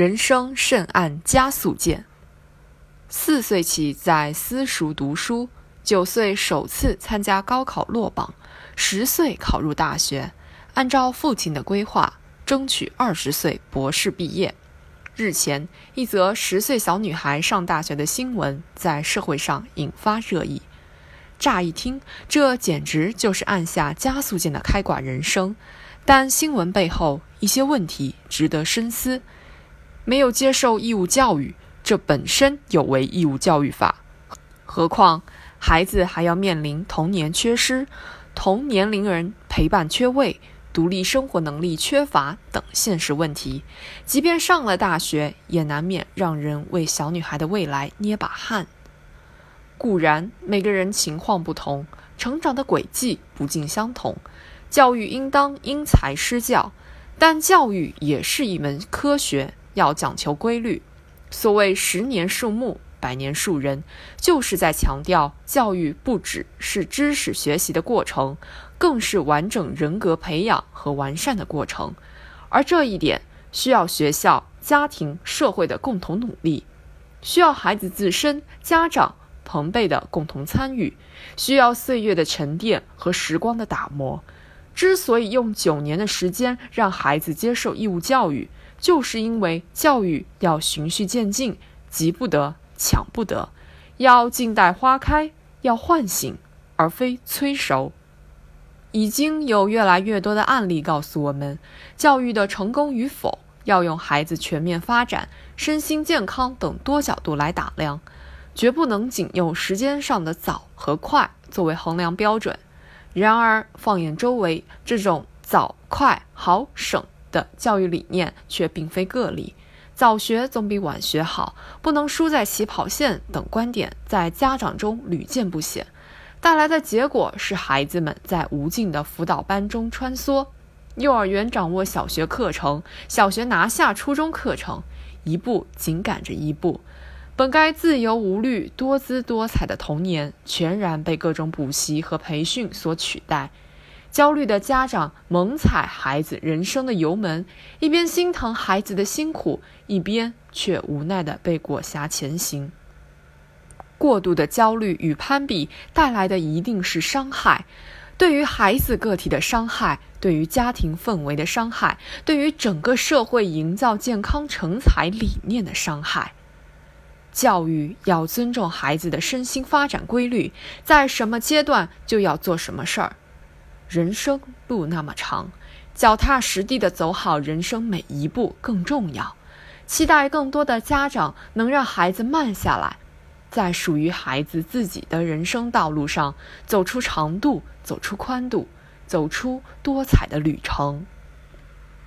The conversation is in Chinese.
人生甚按加速键。四岁起在私塾读书，九岁首次参加高考落榜，十岁考入大学，按照父亲的规划，争取二十岁博士毕业。日前，一则十岁小女孩上大学的新闻在社会上引发热议。乍一听，这简直就是按下加速键的开挂人生。但新闻背后一些问题值得深思。没有接受义务教育。这本身有违义务教育法，何况孩子还要面临童年缺失、同年龄人陪伴缺位、独立生活能力缺乏等现实问题。即便上了大学，也难免让人为小女孩的未来捏把汗。固然每个人情况不同，成长的轨迹不尽相同，教育应当因材施教，但教育也是一门科学，要讲求规律。所谓“十年树木，百年树人”，就是在强调教育不只是知识学习的过程，更是完整人格培养和完善的过程。而这一点需要学校、家庭、社会的共同努力，需要孩子自身、家长、朋辈的共同参与，需要岁月的沉淀和时光的打磨。之所以用九年的时间让孩子接受义务教育，就是因为教育要循序渐进，急不得，抢不得，要静待花开，要唤醒，而非催熟。已经有越来越多的案例告诉我们，教育的成功与否要用孩子全面发展、身心健康等多角度来打量，绝不能仅用时间上的早和快作为衡量标准。然而，放眼周围，这种早、快、好、省。的教育理念却并非个例，早学总比晚学好，不能输在起跑线等观点在家长中屡见不鲜，带来的结果是孩子们在无尽的辅导班中穿梭，幼儿园掌握小学课程，小学拿下初中课程，一步紧赶着一步，本该自由无虑、多姿多彩的童年，全然被各种补习和培训所取代。焦虑的家长猛踩孩子人生的油门，一边心疼孩子的辛苦，一边却无奈地被裹挟前行。过度的焦虑与攀比带来的一定是伤害，对于孩子个体的伤害，对于家庭氛围的伤害，对于整个社会营造健康成才理念的伤害。教育要尊重孩子的身心发展规律，在什么阶段就要做什么事儿。人生路那么长，脚踏实地的走好人生每一步更重要。期待更多的家长能让孩子慢下来，在属于孩子自己的人生道路上走出长度，走出宽度，走出多彩的旅程。